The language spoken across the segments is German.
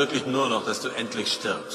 Wirklich nur noch, dass du endlich stirbst.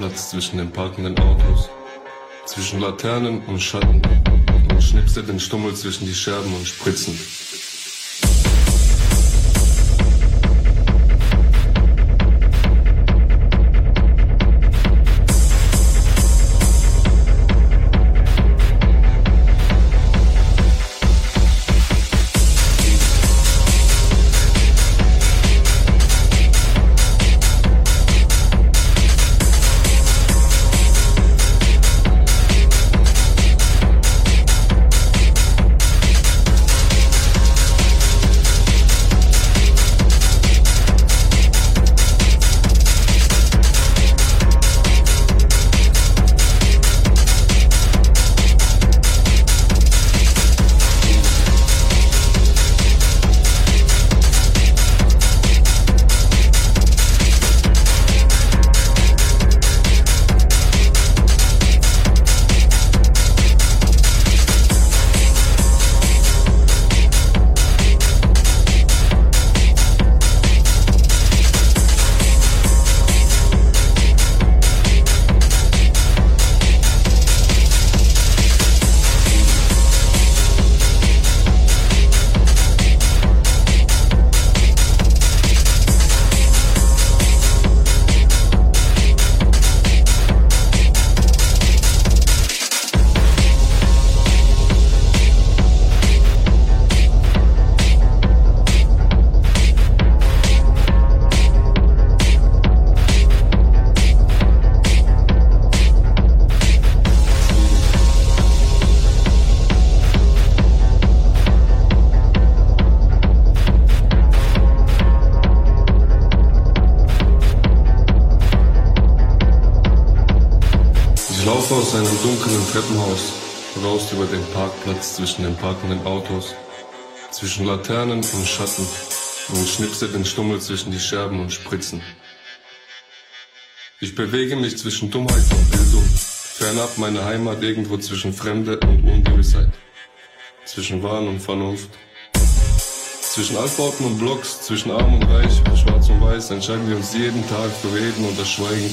Parkplatz zwischen den parkenden Autos, zwischen Laternen und Schatten und schnipste den Stummel zwischen die Scherben und Spritzen. Dunklen Treppenhaus, raus über den Parkplatz zwischen den parkenden Autos, zwischen Laternen und Schatten und schnipse den Stummel zwischen die Scherben und Spritzen. Ich bewege mich zwischen Dummheit und Bildung, fernab meiner Heimat irgendwo zwischen Fremde und Ungewissheit, zwischen Wahn und Vernunft. Zwischen Altbauten und Blocks, zwischen Arm und Reich, Schwarz und Weiß entscheiden wir uns jeden Tag für Reden und das Schweigen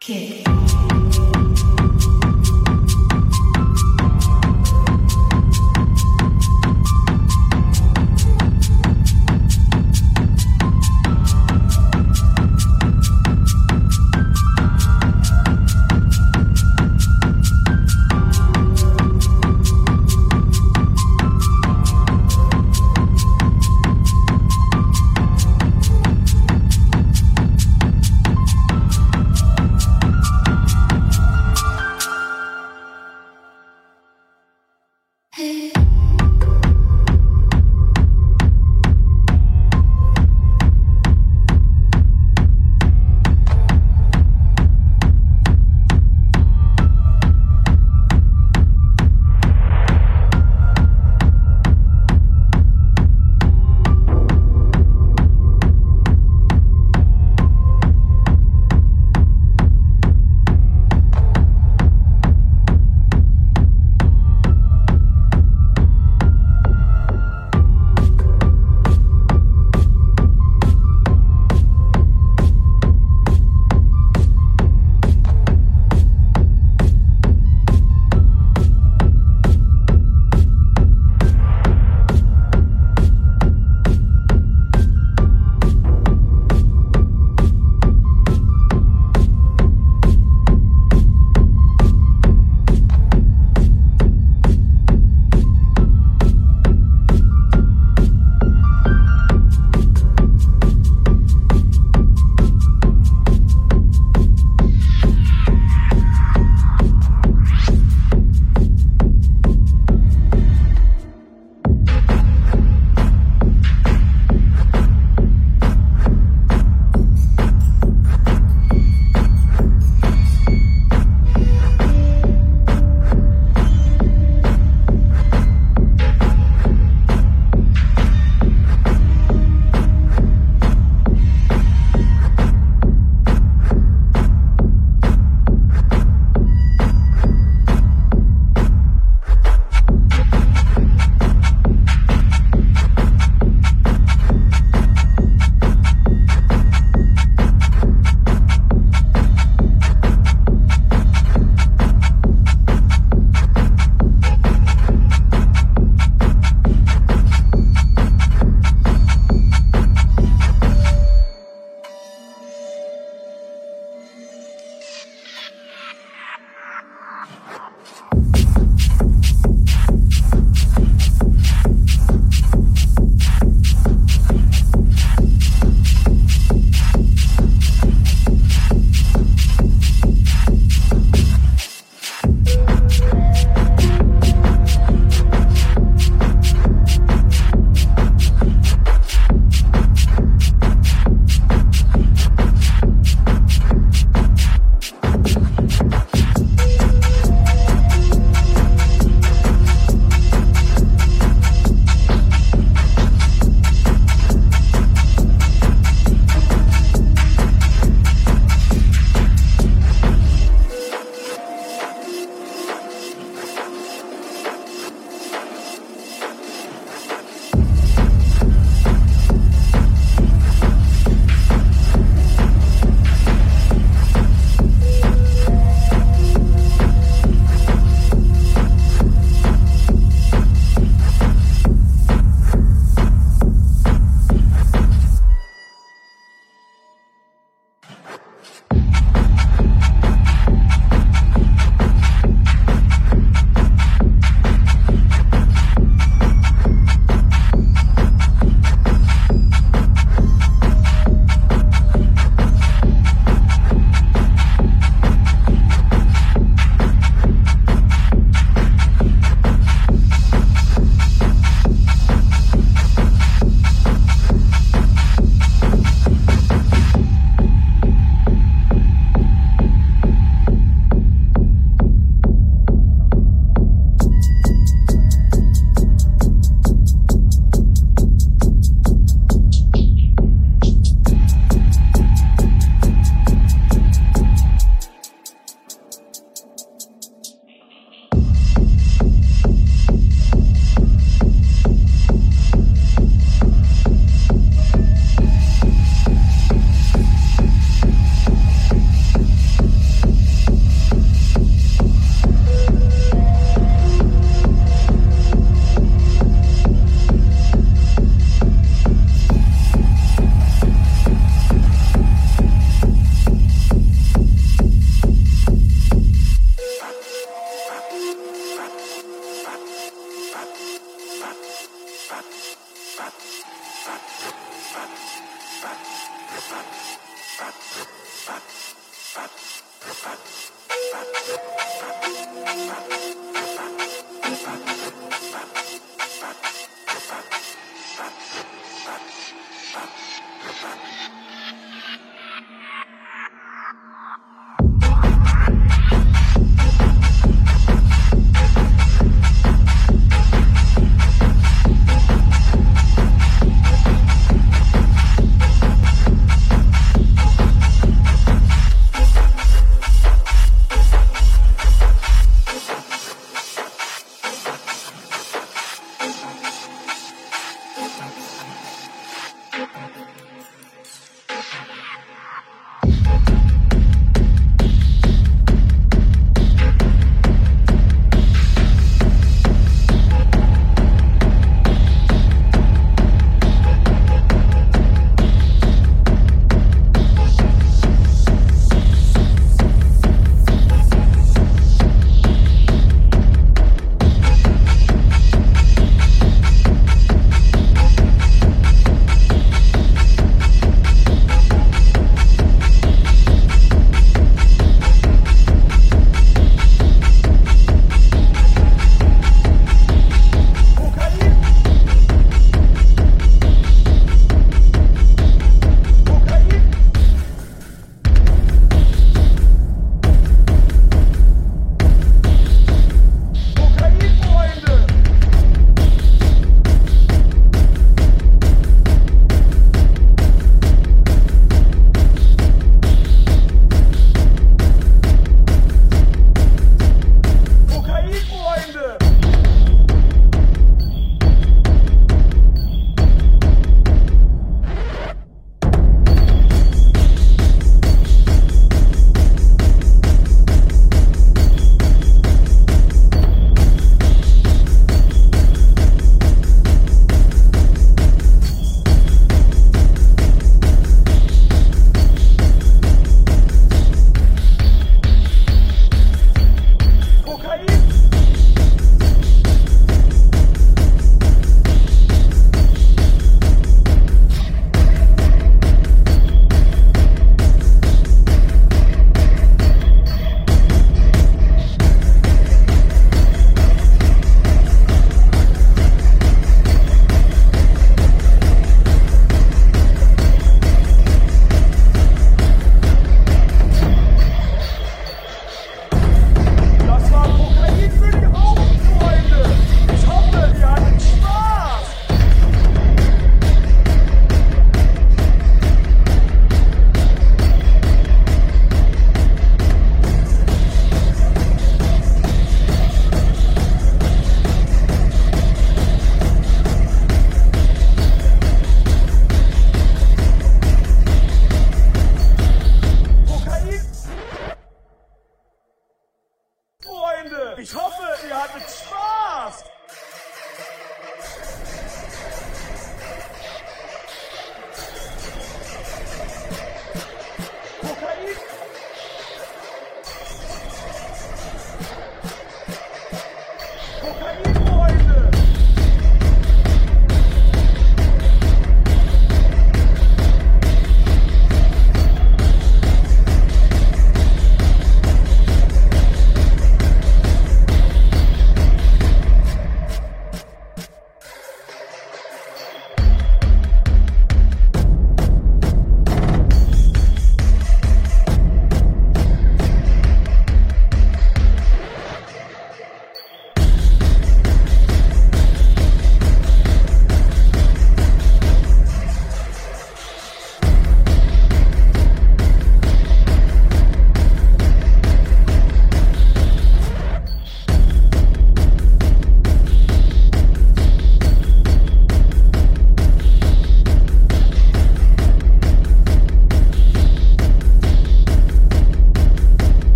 Kick.